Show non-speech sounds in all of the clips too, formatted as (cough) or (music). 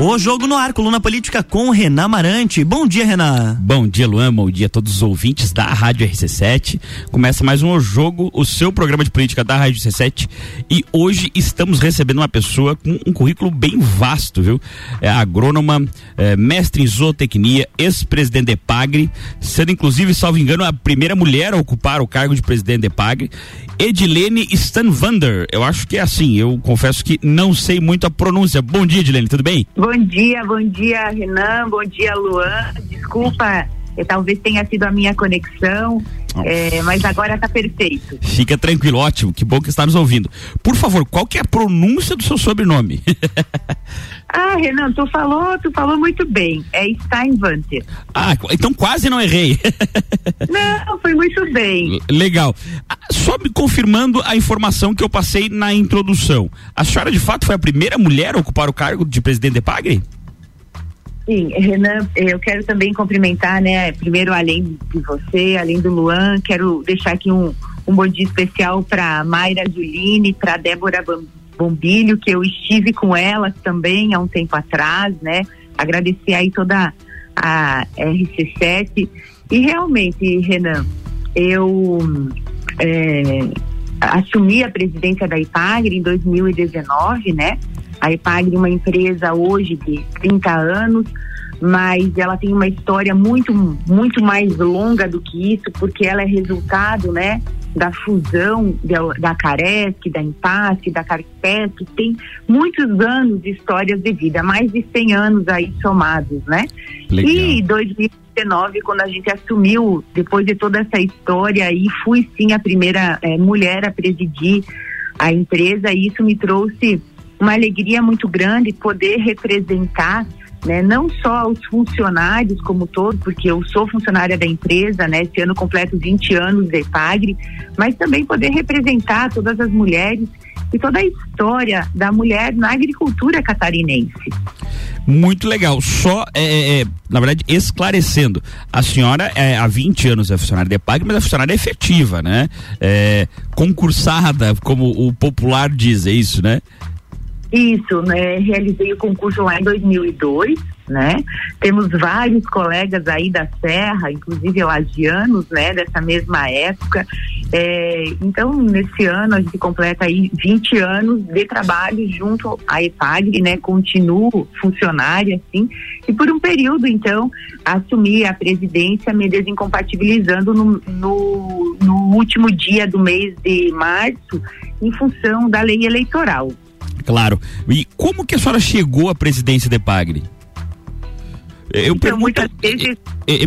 O Jogo no Ar, coluna política com Renan Marante. Bom dia, Renan. Bom dia, Luan. Bom dia a todos os ouvintes da Rádio RC7. Começa mais um o Jogo, o seu programa de política da Rádio RC7. E hoje estamos recebendo uma pessoa com um currículo bem vasto, viu? É agrônoma, é, mestre em zootecnia, ex-presidente de Pagre, sendo inclusive, salvo engano, a primeira mulher a ocupar o cargo de presidente de Pagre. Edilene Stanvander. Eu acho que é assim, eu confesso que não sei muito a pronúncia. Bom dia, Edilene, tudo bem? Bom dia, bom dia, Renan, bom dia, Luan. Desculpa, eh, talvez tenha sido a minha conexão, eh, mas agora está perfeito. Fica tranquilo, ótimo, que bom que está nos ouvindo. Por favor, qual que é a pronúncia do seu sobrenome? (laughs) ah, Renan, tu falou, tu falou muito bem. É Steinvanter. Ah, então quase não errei. (laughs) não, foi muito bem. Legal. Ah, só me confirmando a informação que eu passei na introdução. A senhora de fato foi a primeira mulher a ocupar o cargo de presidente de Pagre? Sim, Renan, eu quero também cumprimentar, né? Primeiro, além de você, além do Luan, quero deixar aqui um, um bom dia especial para Mayra Juline, para Débora Bombilho, que eu estive com elas também há um tempo atrás, né? Agradecer aí toda a RC7. E realmente, Renan, eu é, assumi a presidência da IPAGRE em 2019, né? A IPAGRE é uma empresa hoje de 30 anos, mas ela tem uma história muito, muito mais longa do que isso, porque ela é resultado, né, da fusão da, da Caresc, da Impasse, da Carpesc, tem muitos anos de histórias de vida, mais de 100 anos aí somados, né? Legal. E 2019, quando a gente assumiu, depois de toda essa história aí, fui sim a primeira é, mulher a presidir a empresa e isso me trouxe uma alegria muito grande poder representar né, não só os funcionários como todo, porque eu sou funcionária da empresa, né, esse ano completo 20 anos de Pagre, mas também poder representar todas as mulheres e toda a história da mulher na agricultura catarinense. Muito legal. Só, é, é, é na verdade, esclarecendo, a senhora é, há 20 anos é funcionária de PAG, mas é funcionária efetiva, né? É, concursada, como o popular diz, é isso, né? Isso, né? Realizei o concurso lá em 2002, né? Temos vários colegas aí da Serra, inclusive lagianos, né? Dessa mesma época. É, então, nesse ano a gente completa aí 20 anos de trabalho junto à EPAGRE, né? Continuo funcionária, assim. E por um período, então, assumi a presidência, me desincompatibilizando no, no, no último dia do mês de março, em função da lei eleitoral. Claro. E como que a senhora chegou à presidência de Pagre? Eu então, pergunto. Vezes...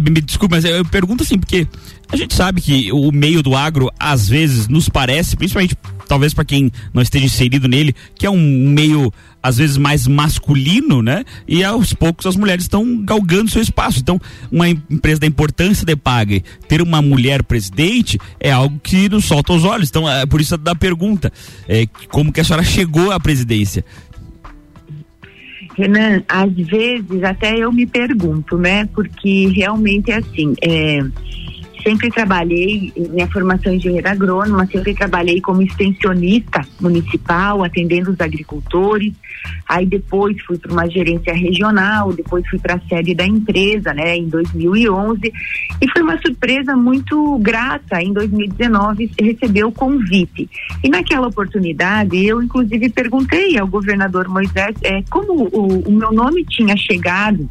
Me desculpe, mas eu pergunto assim, porque a gente sabe que o meio do agro, às vezes, nos parece, principalmente talvez para quem não esteja inserido nele, que é um meio às vezes mais masculino, né? E aos poucos as mulheres estão galgando seu espaço. Então, uma empresa da importância de Pagre ter uma mulher presidente é algo que nos solta os olhos. Então, é por isso da pergunta, é, como que a senhora chegou à presidência? Renan, às vezes até eu me pergunto, né? Porque realmente é assim, é, sempre trabalhei, minha formação é engenheira agrônoma, sempre trabalhei como extensionista municipal, atendendo os agricultores. Aí depois fui para uma gerência regional, depois fui para a sede da empresa, né, em 2011. E foi uma surpresa muito grata. Em 2019 recebeu o convite. E naquela oportunidade, eu inclusive perguntei ao governador Moisés é, como o, o meu nome tinha chegado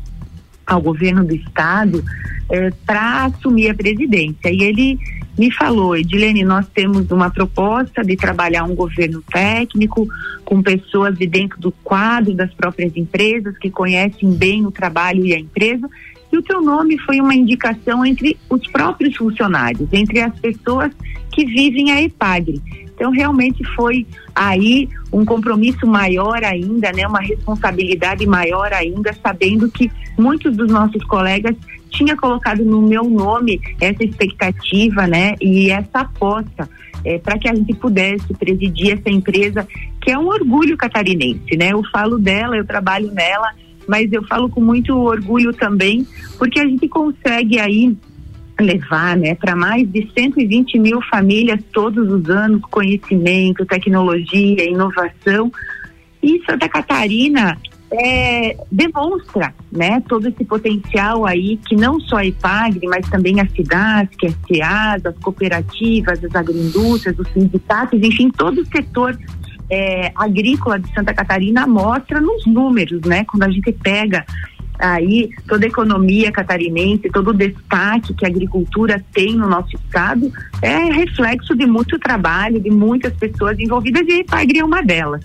ao governo do estado é, para assumir a presidência. E ele me falou, Edilene, nós temos uma proposta de trabalhar um governo técnico com pessoas de dentro do quadro das próprias empresas que conhecem bem o trabalho e a empresa. E o teu nome foi uma indicação entre os próprios funcionários, entre as pessoas que vivem a EPAGRE. Então, realmente foi aí um compromisso maior ainda, né? Uma responsabilidade maior ainda, sabendo que muitos dos nossos colegas tinha colocado no meu nome essa expectativa, né? E essa aposta é, para que a gente pudesse presidir essa empresa que é um orgulho catarinense, né? Eu falo dela, eu trabalho nela, mas eu falo com muito orgulho também, porque a gente consegue aí levar né, para mais de 120 mil famílias todos os anos conhecimento, tecnologia, inovação. E Santa Catarina é, demonstra né, todo esse potencial aí que não só a IPAGRE, mas também as cidades, que é a SEAS, as cooperativas, as agroindústrias, os sindicatos, enfim, todo o setor é, agrícola de Santa Catarina mostra nos números, né? Quando a gente pega aí toda a economia catarinense, todo o destaque que a agricultura tem no nosso estado, é reflexo de muito trabalho, de muitas pessoas envolvidas e a IPAGRE é uma delas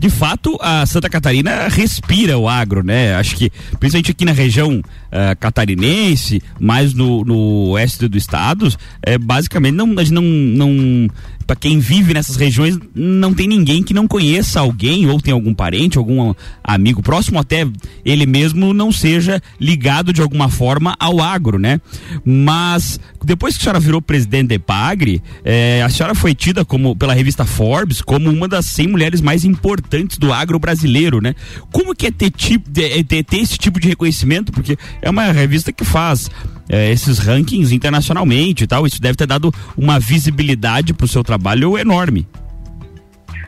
de fato, a Santa Catarina respira o agro, né? Acho que, principalmente aqui na região uh, catarinense, mais no, no oeste do estado, é, basicamente não, não, não para quem vive nessas regiões, não tem ninguém que não conheça alguém ou tem algum parente, algum amigo próximo, até ele mesmo não seja ligado de alguma forma ao agro, né? Mas depois que a senhora virou presidente da EPAGRE, é, a senhora foi tida como pela revista Forbes como uma das 100 mulheres mais importantes do agro brasileiro, né? Como que é ter, tipo, ter, ter esse tipo de reconhecimento? Porque é uma revista que faz é, esses rankings internacionalmente e tal. Isso deve ter dado uma visibilidade para o seu trabalho enorme.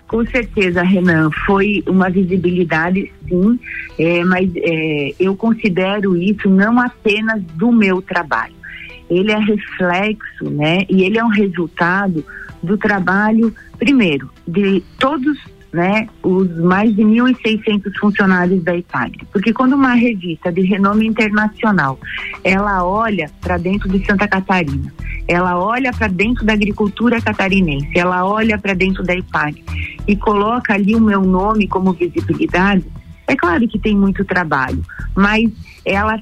Com certeza, Renan, foi uma visibilidade, sim, é, mas é, eu considero isso não apenas do meu trabalho. Ele é reflexo, né? E ele é um resultado do trabalho, primeiro, de todos né, os mais de 1.600 funcionários da IPAGRE. Porque quando uma revista de renome internacional, ela olha para dentro de Santa Catarina, ela olha para dentro da agricultura catarinense, ela olha para dentro da IPAGRE e coloca ali o meu nome como visibilidade, é claro que tem muito trabalho, mas ela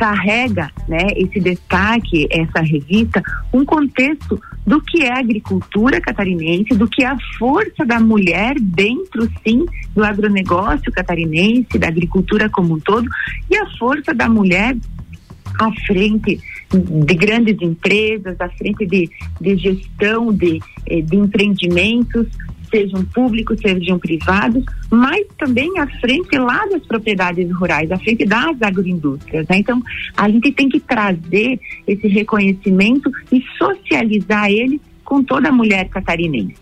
carrega, né, esse destaque, essa revista, um contexto do que é a agricultura catarinense, do que é a força da mulher dentro, sim, do agronegócio catarinense, da agricultura como um todo, e a força da mulher à frente de grandes empresas, à frente de, de gestão de, eh, de empreendimentos, sejam públicos, sejam privados, mas também à frente lá das propriedades rurais, à frente das agroindústrias. Né? Então, a gente tem que trazer esse reconhecimento e socializar ele com toda a mulher catarinense.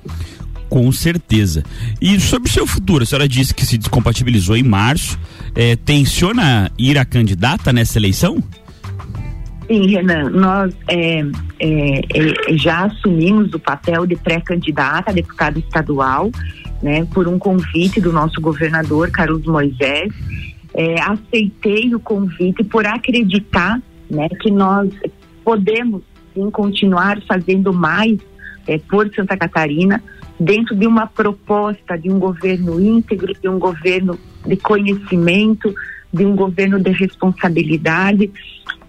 Com certeza. E sobre o seu futuro, a senhora disse que se descompatibilizou em março. É, tenciona ir a candidata nessa eleição? Sim, Renan, nós é, é, é, já assumimos o papel de pré-candidata a deputado estadual, né, por um convite do nosso governador Carlos Moisés. É, aceitei o convite por acreditar né, que nós podemos sim, continuar fazendo mais é, por Santa Catarina, dentro de uma proposta de um governo íntegro, de um governo de conhecimento, de um governo de responsabilidade.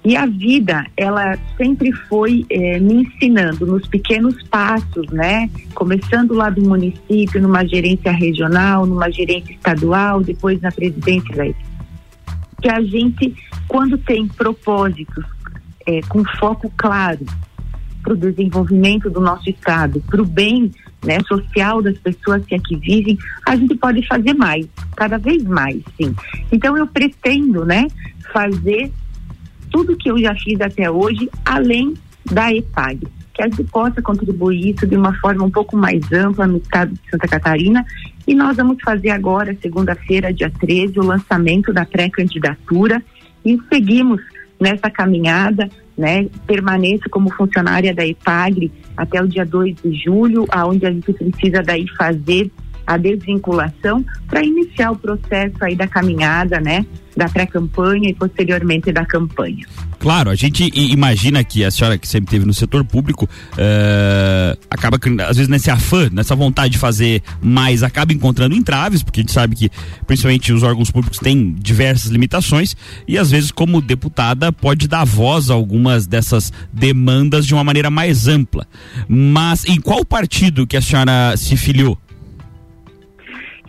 E a vida, ela sempre foi eh, me ensinando nos pequenos passos, né? Começando lá do município, numa gerência regional, numa gerência estadual, depois na presidência da que a gente, quando tem propósitos eh, com foco claro para o desenvolvimento do nosso estado, para o bem né, social das pessoas que aqui vivem, a gente pode fazer mais, cada vez mais, sim. Então eu pretendo, né, fazer tudo que eu já fiz até hoje, além da EPAG, que a gente possa contribuir isso de uma forma um pouco mais ampla no estado de Santa Catarina. E nós vamos fazer agora, segunda-feira, dia 13, o lançamento da pré-candidatura e seguimos nessa caminhada, né? Permaneço como funcionária da EPAGRE até o dia 2 de julho, aonde a gente precisa daí fazer a desvinculação para iniciar o processo aí da caminhada, né? Da pré-campanha e posteriormente da campanha. Claro, a gente imagina que a senhora que sempre teve no setor público uh, acaba às vezes nesse afã, nessa vontade de fazer mais, acaba encontrando entraves, porque a gente sabe que principalmente os órgãos públicos têm diversas limitações e às vezes como deputada pode dar voz a algumas dessas demandas de uma maneira mais ampla. Mas em qual partido que a senhora se filiou?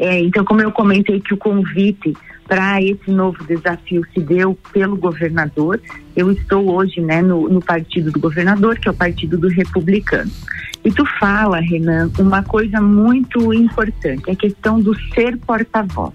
É, então, como eu comentei que o convite para esse novo desafio se deu pelo governador, eu estou hoje né, no, no, partido do governador, que é o partido do republicano. E tu fala, Renan, uma coisa muito importante, a questão do ser porta-voz.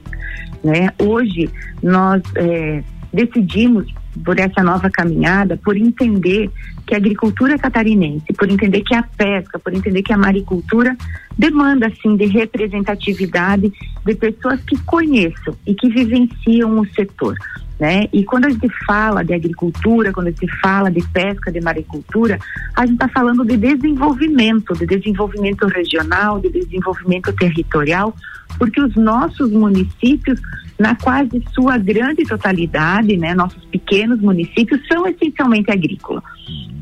Né? Hoje nós é, decidimos por essa nova caminhada, por entender que a agricultura catarinense, por entender que a pesca, por entender que a maricultura demanda assim de representatividade de pessoas que conheçam e que vivenciam o setor. Né? E quando a gente fala de agricultura, quando a gente fala de pesca, de maricultura, a gente está falando de desenvolvimento, de desenvolvimento regional, de desenvolvimento territorial, porque os nossos municípios, na quase sua grande totalidade, né, nossos pequenos municípios, são essencialmente agrícolas.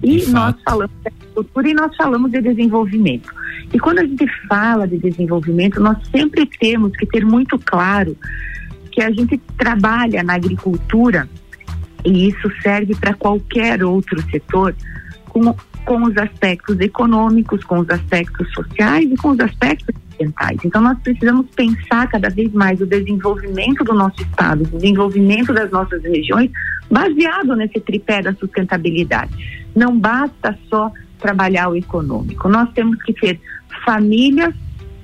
E nós falamos de agricultura e nós falamos de desenvolvimento. E quando a gente fala de desenvolvimento, nós sempre temos que ter muito claro que a gente trabalha na agricultura, e isso serve para qualquer outro setor, com, com os aspectos econômicos, com os aspectos sociais e com os aspectos ambientais. Então, nós precisamos pensar cada vez mais o desenvolvimento do nosso Estado, o desenvolvimento das nossas regiões, baseado nesse tripé da sustentabilidade. Não basta só trabalhar o econômico, nós temos que ter famílias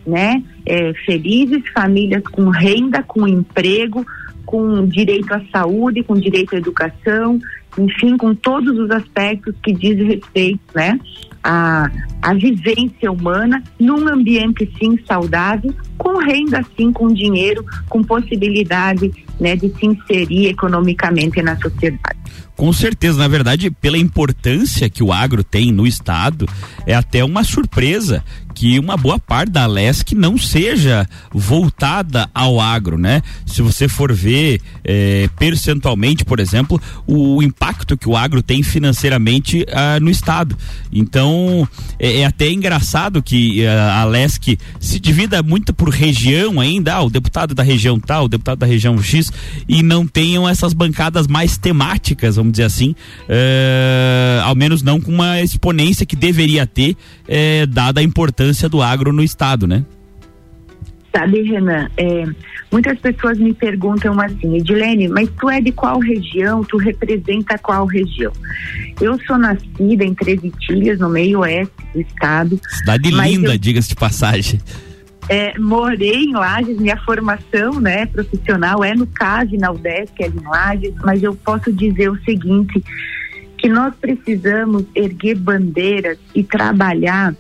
né, é, felizes, famílias com renda, com emprego, com direito à saúde, com direito à educação, enfim, com todos os aspectos que diz respeito, né, à, à vivência humana num ambiente sim saudável, com renda sim, com dinheiro, com possibilidade, né, de se inserir economicamente na sociedade. Com certeza, na verdade, pela importância que o agro tem no estado, é até uma surpresa que uma boa parte da LESC não seja voltada ao agro, né? Se você for ver é, percentualmente, por exemplo, o impacto que o agro tem financeiramente ah, no estado. Então, é, é até engraçado que ah, a LESC se divida muito por região ainda, ah, o deputado da região tal, o deputado da região X, e não tenham essas bancadas mais temáticas, vamos dizer assim, é, ao menos não com uma exponência que deveria ter, é, dada a importância do agro no estado, né? Sabe, Renan, é, muitas pessoas me perguntam assim, Edilene, mas tu é de qual região? Tu representa qual região? Eu sou nascida em Três Itilhas, no meio oeste do estado. Cidade linda, eu... diga-se de passagem. É, morei em Lages, minha formação né, profissional é no CASE, na UDESC, é em Lages, mas eu posso dizer o seguinte, que nós precisamos erguer bandeiras e trabalhar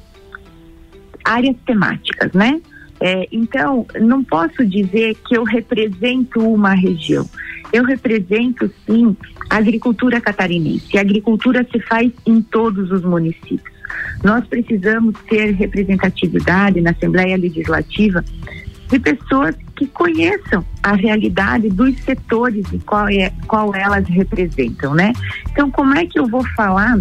áreas temáticas, né? É, então, não posso dizer que eu represento uma região. Eu represento, sim, a agricultura catarinense. A agricultura se faz em todos os municípios. Nós precisamos ter representatividade na Assembleia Legislativa de pessoas que conheçam a realidade dos setores e qual, é, qual elas representam, né? Então, como é que eu vou falar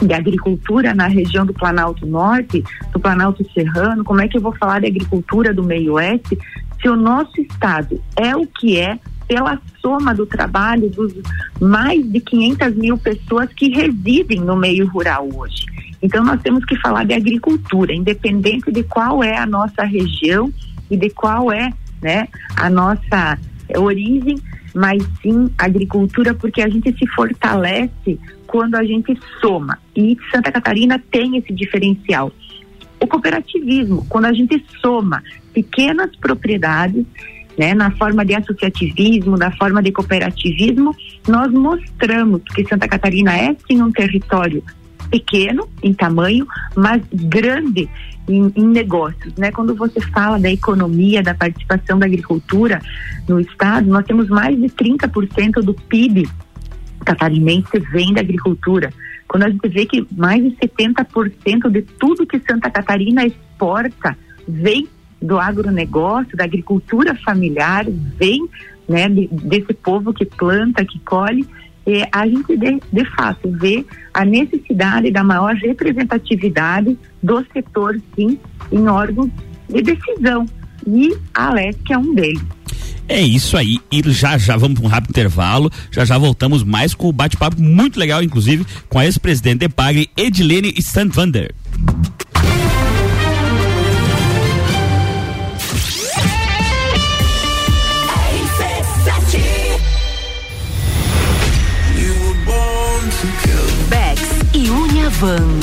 de agricultura na região do Planalto Norte, do Planalto Serrano, como é que eu vou falar de agricultura do meio oeste, se o nosso estado é o que é pela soma do trabalho dos mais de 500 mil pessoas que residem no meio rural hoje. Então nós temos que falar de agricultura, independente de qual é a nossa região e de qual é né, a nossa origem, mas sim agricultura, porque a gente se fortalece quando a gente soma. E Santa Catarina tem esse diferencial. O cooperativismo, quando a gente soma pequenas propriedades, né, na forma de associativismo, na forma de cooperativismo, nós mostramos que Santa Catarina é sim um território pequeno em tamanho, mas grande em, em, negócios, né? Quando você fala da economia, da participação da agricultura no estado, nós temos mais de 30% do PIB catarinense vem da agricultura. Quando a gente vê que mais de 70% de tudo que Santa Catarina exporta vem do agronegócio, da agricultura familiar, vem né, de, desse povo que planta, que colhe, é, a gente de, de fato vê a necessidade da maior representatividade do setor, sim, em órgãos de decisão. E a Alesc é um deles. É isso aí. E já já vamos para um rápido intervalo. Já já voltamos mais com o bate-papo muito legal, inclusive, com a ex-presidente de Pagre, Edilene Standvander. Van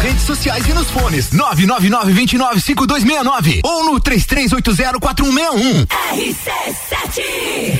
Redes sociais e nos fones. 999 29 5269 ou no 33804161. RC7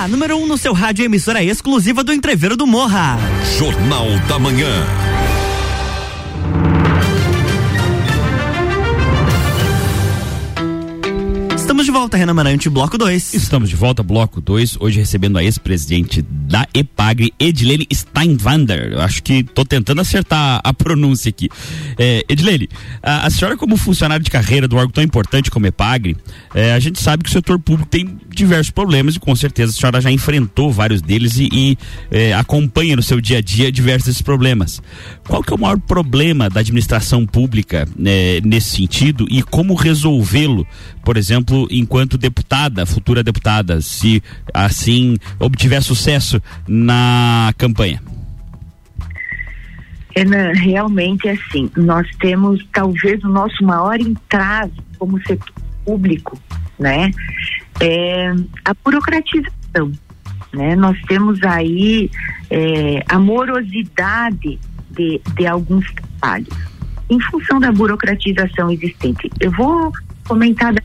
A número 1 um no seu rádio emissora exclusiva do Entreveiro do Morra. Jornal da Manhã. Estamos de volta, Renan Marante, bloco 2. Estamos de volta, bloco 2. Hoje recebendo a ex-presidente da EPAGRE, Edilene Steinwander. Eu acho que estou tentando acertar a pronúncia aqui. É, Edilene, a, a, senhora, como funcionária de carreira do órgão tão importante como EPAGRE, é, a gente sabe que o setor público tem diversos problemas e com certeza a senhora já enfrentou vários deles e, e é, acompanha no seu dia a dia diversos problemas. Qual que é o maior problema da administração pública né, nesse sentido e como resolvê-lo, por exemplo, enquanto deputada, futura deputada, se assim obtiver sucesso na campanha? Renan, realmente é assim, nós temos talvez o nosso maior entrave como setor público, né? É a burocratização, né? Nós temos aí é, a morosidade de, de alguns trabalhos em função da burocratização existente. Eu vou comentar da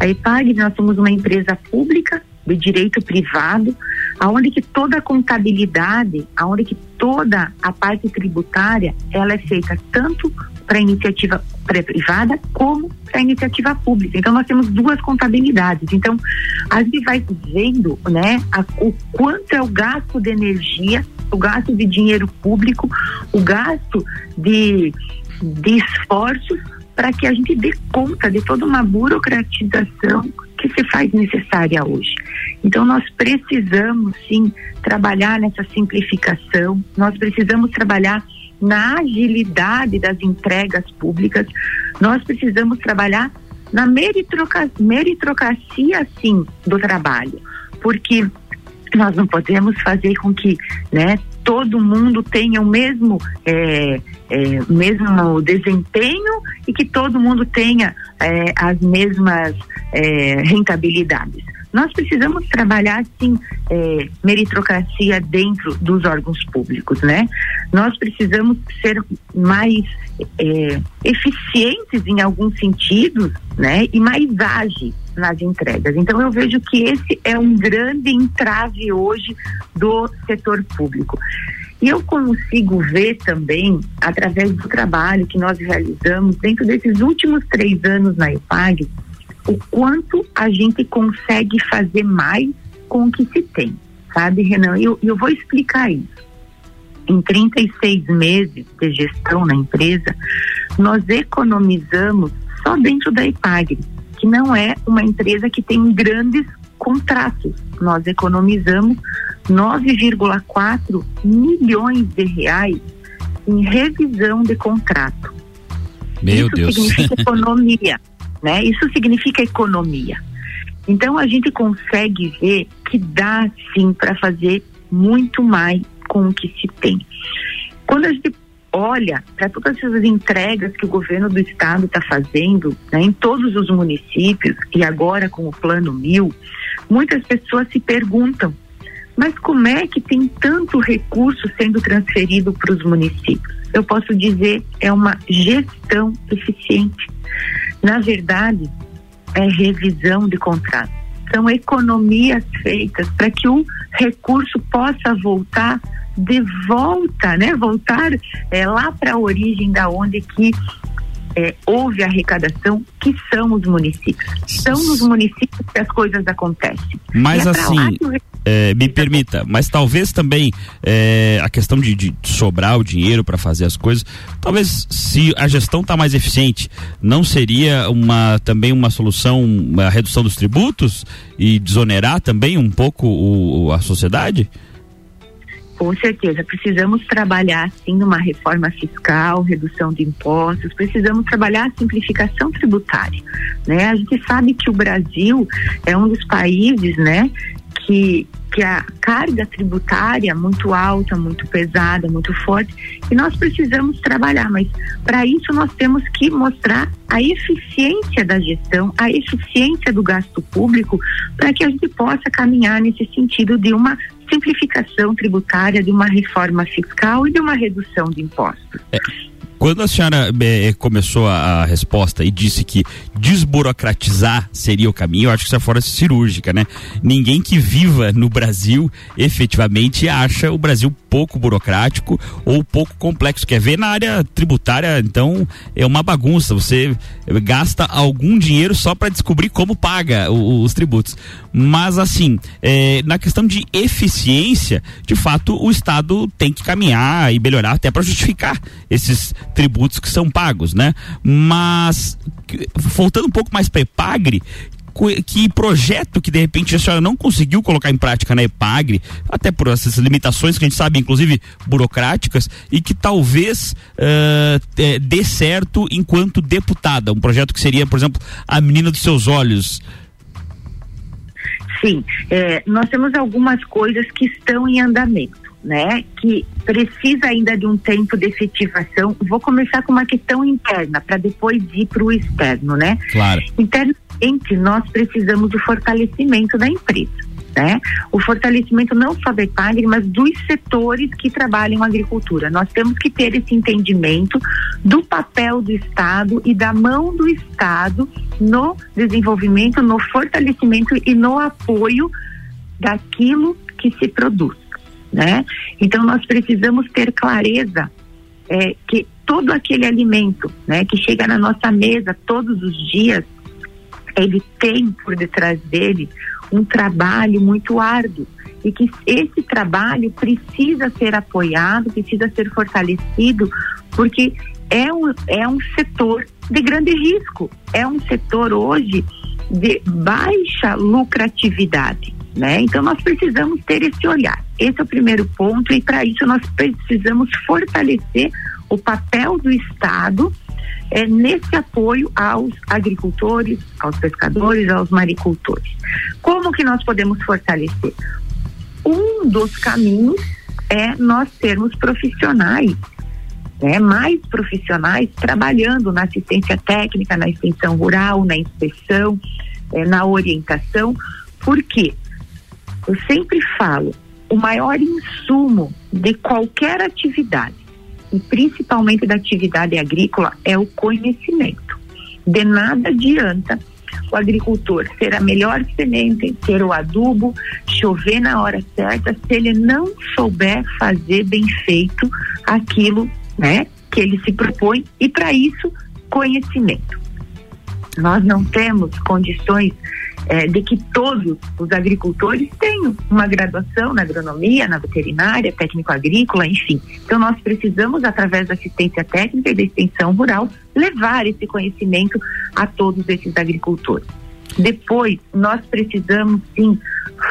A EPAGRE, nós somos uma empresa pública de direito privado, aonde que toda a contabilidade, aonde que toda a parte tributária, ela é feita tanto para iniciativa privada como para iniciativa pública. Então nós temos duas contabilidades. Então a gente vai vendo, né, a, o quanto é o gasto de energia, o gasto de dinheiro público, o gasto de, de esforços para que a gente dê conta de toda uma burocratização que se faz necessária hoje. Então, nós precisamos sim trabalhar nessa simplificação, nós precisamos trabalhar na agilidade das entregas públicas, nós precisamos trabalhar na meritocracia, meritocracia sim, do trabalho, porque nós não podemos fazer com que né, todo mundo tenha o mesmo, é, é, mesmo desempenho e que todo mundo tenha é, as mesmas é, rentabilidades. Nós precisamos trabalhar, sim, é, meritocracia dentro dos órgãos públicos, né? Nós precisamos ser mais é, eficientes em alguns sentidos, né? E mais ágeis nas entregas. Então eu vejo que esse é um grande entrave hoje do setor público. E eu consigo ver também, através do trabalho que nós realizamos dentro desses últimos três anos na EPAG, o quanto a gente consegue fazer mais com o que se tem, sabe, Renan? Eu, eu vou explicar isso. Em 36 meses de gestão na empresa, nós economizamos só dentro da EPAGRE, que não é uma empresa que tem grandes contratos. Nós economizamos 9,4 milhões de reais em revisão de contrato. Meu Isso Deus. significa (laughs) economia né? Isso significa economia. Então a gente consegue ver que dá sim para fazer muito mais com o que se tem. Quando a gente olha para todas essas entregas que o governo do estado está fazendo né, em todos os municípios e agora com o plano mil, muitas pessoas se perguntam, mas como é que tem tanto recurso sendo transferido para os municípios? Eu posso dizer é uma gestão eficiente. Na verdade, é revisão de contrato. São economias feitas para que o recurso possa voltar de volta, né? Voltar é, lá para a origem da onde que é, houve arrecadação, que são os municípios. São nos municípios que as coisas acontecem. Mas é assim, é, me permita, mas talvez também é, a questão de, de, sobrar o dinheiro para fazer as coisas, talvez se a gestão está mais eficiente, não seria uma também uma solução a redução dos tributos e desonerar também um pouco o, a sociedade? Com certeza, precisamos trabalhar sim numa reforma fiscal, redução de impostos, precisamos trabalhar a simplificação tributária, né? A gente sabe que o Brasil é um dos países, né, que que a carga tributária muito alta, muito pesada, muito forte, e nós precisamos trabalhar, mas para isso nós temos que mostrar a eficiência da gestão, a eficiência do gasto público, para que a gente possa caminhar nesse sentido de uma simplificação tributária, de uma reforma fiscal e de uma redução de impostos. É. Quando a senhora é, começou a, a, resposta e disse que desburocratizar seria o caminho, eu acho que isso é fora cirúrgica, né? Ninguém que viva no Brasil efetivamente acha o Brasil pouco burocrático ou pouco complexo. Quer ver na área tributária, então é uma bagunça. Você gasta algum dinheiro só para descobrir como paga o, os tributos. Mas assim, é, na questão de eficiência, de fato, o Estado tem que caminhar e melhorar até para justificar esses tributos que são pagos, né? Mas voltando um pouco mais para Epagre, que projeto que de repente a senhora não conseguiu colocar em prática na EPAGRE, até por essas limitações que a gente sabe, inclusive burocráticas, e que talvez uh, dê certo enquanto deputada? Um projeto que seria, por exemplo, a menina dos seus olhos. Sim, é, nós temos algumas coisas que estão em andamento né, que precisa ainda de um tempo de efetivação. Vou começar com uma questão interna para depois ir para o externo, né? Claro. Internamente nós precisamos do fortalecimento da empresa. Né? O fortalecimento não só da EPAGRE, mas dos setores que trabalham a agricultura. Nós temos que ter esse entendimento do papel do Estado e da mão do Estado no desenvolvimento, no fortalecimento e no apoio daquilo que se produz né? Então nós precisamos ter clareza é, que todo aquele alimento, né, que chega na nossa mesa todos os dias, ele tem por detrás dele um trabalho muito árduo e que esse trabalho precisa ser apoiado, precisa ser fortalecido, porque é um, é um setor de grande risco, é um setor hoje de baixa lucratividade né? Então nós precisamos ter esse olhar. Esse é o primeiro ponto e para isso nós precisamos fortalecer o papel do Estado é, nesse apoio aos agricultores, aos pescadores, aos maricultores. Como que nós podemos fortalecer? um dos caminhos é nós sermos profissionais, né, mais profissionais trabalhando na assistência técnica, na extensão rural, na inspeção, é, na orientação. Por quê? Eu sempre falo, o maior insumo de qualquer atividade, e principalmente da atividade agrícola, é o conhecimento. De nada adianta o agricultor ter a melhor semente, ter o adubo, chover na hora certa, se ele não souber fazer bem feito aquilo, né, que ele se propõe e para isso conhecimento. Nós não temos condições é, de que todos os agricultores tenham uma graduação na agronomia, na veterinária, técnico agrícola, enfim. Então nós precisamos, através da assistência técnica e da extensão rural, levar esse conhecimento a todos esses agricultores. Depois, nós precisamos sim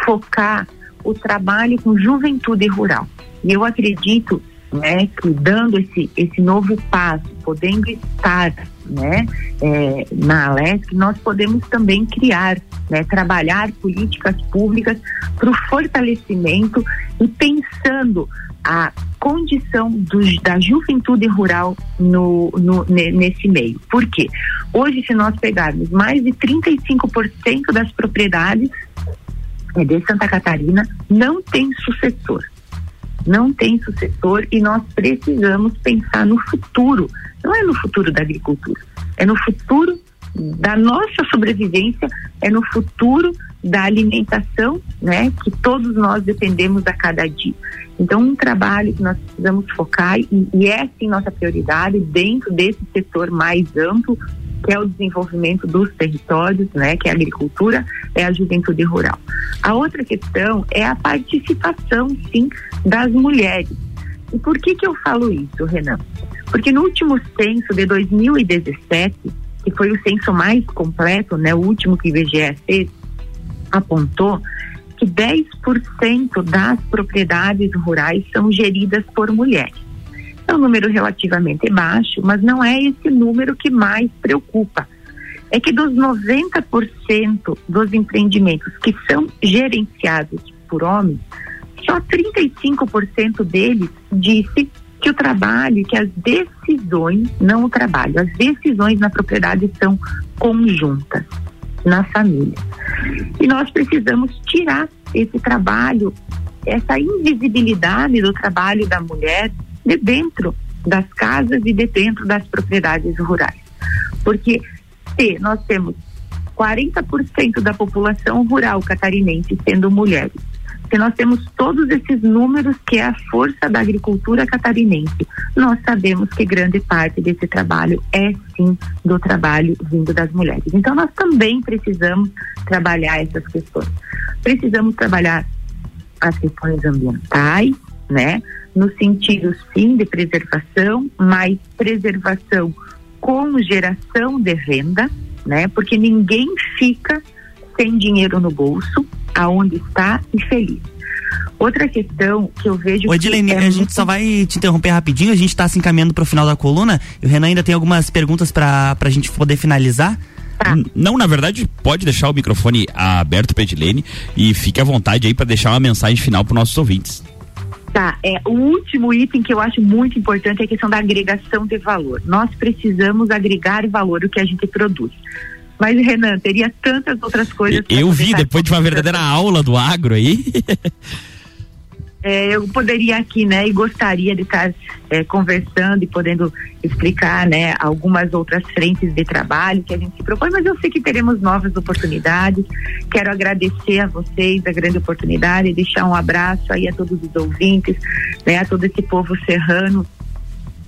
focar o trabalho com juventude rural. E eu acredito né, dando esse, esse novo passo, podendo estar né, é, na Alesc, nós podemos também criar, né, trabalhar políticas públicas para o fortalecimento e pensando a condição do, da juventude rural no, no, nesse meio. Por quê? Hoje, se nós pegarmos mais de 35% das propriedades é, de Santa Catarina, não tem sucessor. Não tem sucessor e nós precisamos pensar no futuro não é no futuro da agricultura, é no futuro da nossa sobrevivência, é no futuro da alimentação, né, que todos nós dependemos a cada dia. Então, um trabalho que nós precisamos focar e, e é sim nossa prioridade dentro desse setor mais amplo, que é o desenvolvimento dos territórios, né, que é a agricultura, é a juventude rural. A outra questão é a participação, sim, das mulheres. E por que que eu falo isso, Renan? Porque no último censo de 2017, que foi o censo mais completo, né, o último que o IBGE fez, apontou que 10% das propriedades rurais são geridas por mulheres. É um número relativamente baixo, mas não é esse número que mais preocupa. É que dos 90% dos empreendimentos que são gerenciados por homens, só 35% deles disse que o trabalho, que as decisões, não o trabalho, as decisões na propriedade são conjuntas na família. E nós precisamos tirar esse trabalho, essa invisibilidade do trabalho da mulher de dentro das casas e de dentro das propriedades rurais. Porque se nós temos 40% da população rural catarinense sendo mulheres, porque nós temos todos esses números que é a força da agricultura catarinense. Nós sabemos que grande parte desse trabalho é sim do trabalho vindo das mulheres. Então nós também precisamos trabalhar essas questões. Precisamos trabalhar as questões ambientais, né? No sentido sim de preservação, mas preservação com geração de renda, né? Porque ninguém fica sem dinheiro no bolso, aonde está e feliz. Outra questão que eu vejo. Oi, Edilene, é a gente só vai te interromper rapidinho, a gente está se encaminhando para o final da coluna. E o Renan ainda tem algumas perguntas para a gente poder finalizar. Tá. Não, na verdade, pode deixar o microfone aberto para Edilene e fique à vontade aí para deixar uma mensagem final para nossos ouvintes. Tá, é, o último item que eu acho muito importante é a questão da agregação de valor. Nós precisamos agregar valor o que a gente produz. Mas, Renan, teria tantas outras coisas. Eu vi depois de uma verdadeira aula do agro aí. (laughs) É, eu poderia aqui, né, e gostaria de estar é, conversando e podendo explicar, né, algumas outras frentes de trabalho que a gente se propõe, mas eu sei que teremos novas oportunidades. Quero agradecer a vocês a grande oportunidade e deixar um abraço aí a todos os ouvintes, né, a todo esse povo serrano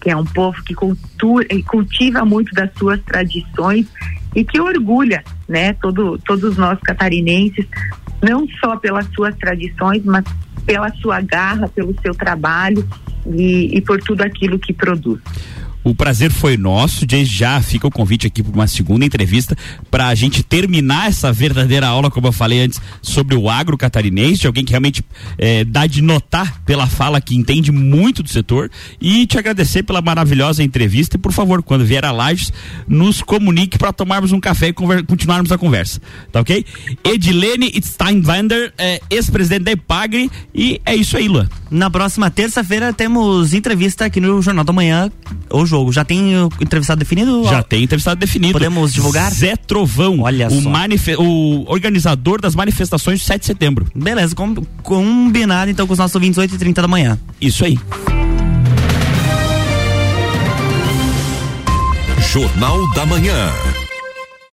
que é um povo que cultura, cultiva muito das suas tradições e que orgulha, né, todo, todos nós catarinenses, não só pelas suas tradições, mas pela sua garra, pelo seu trabalho e, e por tudo aquilo que produz. O prazer foi nosso. Desde já fica o convite aqui para uma segunda entrevista para a gente terminar essa verdadeira aula, como eu falei antes, sobre o agro catarinense, de alguém que realmente é, dá de notar pela fala que entende muito do setor. E te agradecer pela maravilhosa entrevista. E por favor, quando vier a Lages, nos comunique para tomarmos um café e continuarmos a conversa. Tá ok? Edilene Steinwander, é, ex-presidente da Epagre. E é isso aí, Luan. Na próxima terça-feira temos entrevista aqui no Jornal da Manhã, o jogo. Já tem o entrevistado definido? Já tem entrevistado definido. Podemos divulgar? Zé Trovão, Olha o, só. o organizador das manifestações de 7 de setembro. Beleza, com, combinado então com os nossos ouvintes 8 e 30 da manhã. Isso aí. Jornal da Manhã.